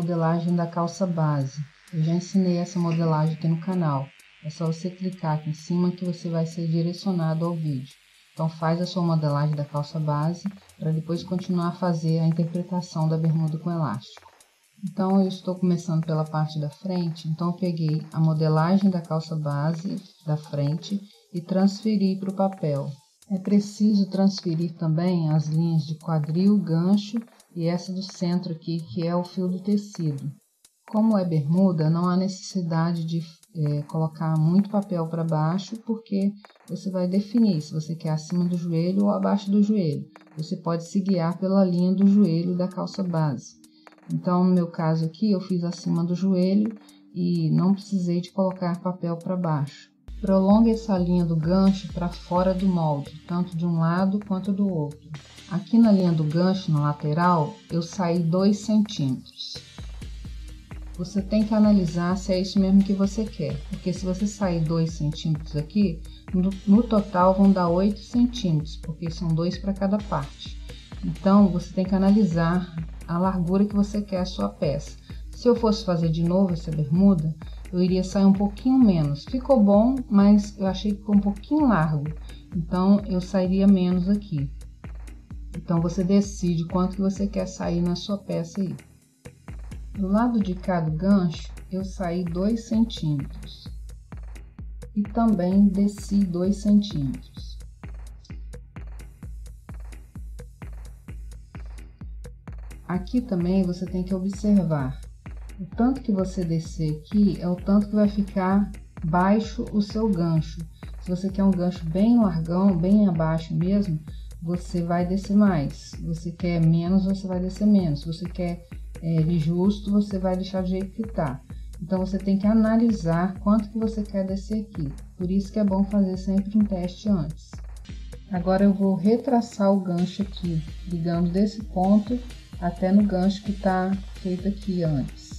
modelagem da calça base. Eu já ensinei essa modelagem aqui no canal. É só você clicar aqui em cima que você vai ser direcionado ao vídeo. Então faz a sua modelagem da calça base para depois continuar a fazer a interpretação da bermuda com elástico. Então eu estou começando pela parte da frente, então eu peguei a modelagem da calça base da frente e transferi para o papel. É preciso transferir também as linhas de quadril, gancho e essa do centro aqui, que é o fio do tecido. Como é bermuda, não há necessidade de é, colocar muito papel para baixo, porque você vai definir se você quer acima do joelho ou abaixo do joelho. Você pode se guiar pela linha do joelho da calça base. Então, no meu caso aqui, eu fiz acima do joelho e não precisei de colocar papel para baixo. Prolongue essa linha do gancho para fora do molde, tanto de um lado quanto do outro. Aqui na linha do gancho, na lateral, eu saí 2 centímetros. Você tem que analisar se é isso mesmo que você quer, porque se você sair 2 centímetros aqui, no, no, total vão dar 8 centímetros, porque são dois para cada parte. Então, você tem que analisar a largura que você quer a sua peça. Se eu fosse fazer de novo essa bermuda, eu iria sair um pouquinho menos. Ficou bom, mas eu achei que ficou um pouquinho largo, então eu sairia menos aqui. Então você decide quanto que você quer sair na sua peça aí. Do lado de cá do gancho, eu saí 2 centímetros. E também desci 2 centímetros. Aqui também você tem que observar o tanto que você descer aqui é o tanto que vai ficar baixo o seu gancho. Se você quer um gancho bem largão, bem abaixo mesmo, você vai descer mais. Você quer menos, você vai descer menos. Você quer é, ele justo, você vai deixar do jeito que tá. Então você tem que analisar quanto que você quer descer aqui. Por isso que é bom fazer sempre um teste antes. Agora eu vou retraçar o gancho aqui, ligando desse ponto até no gancho que está feito aqui antes.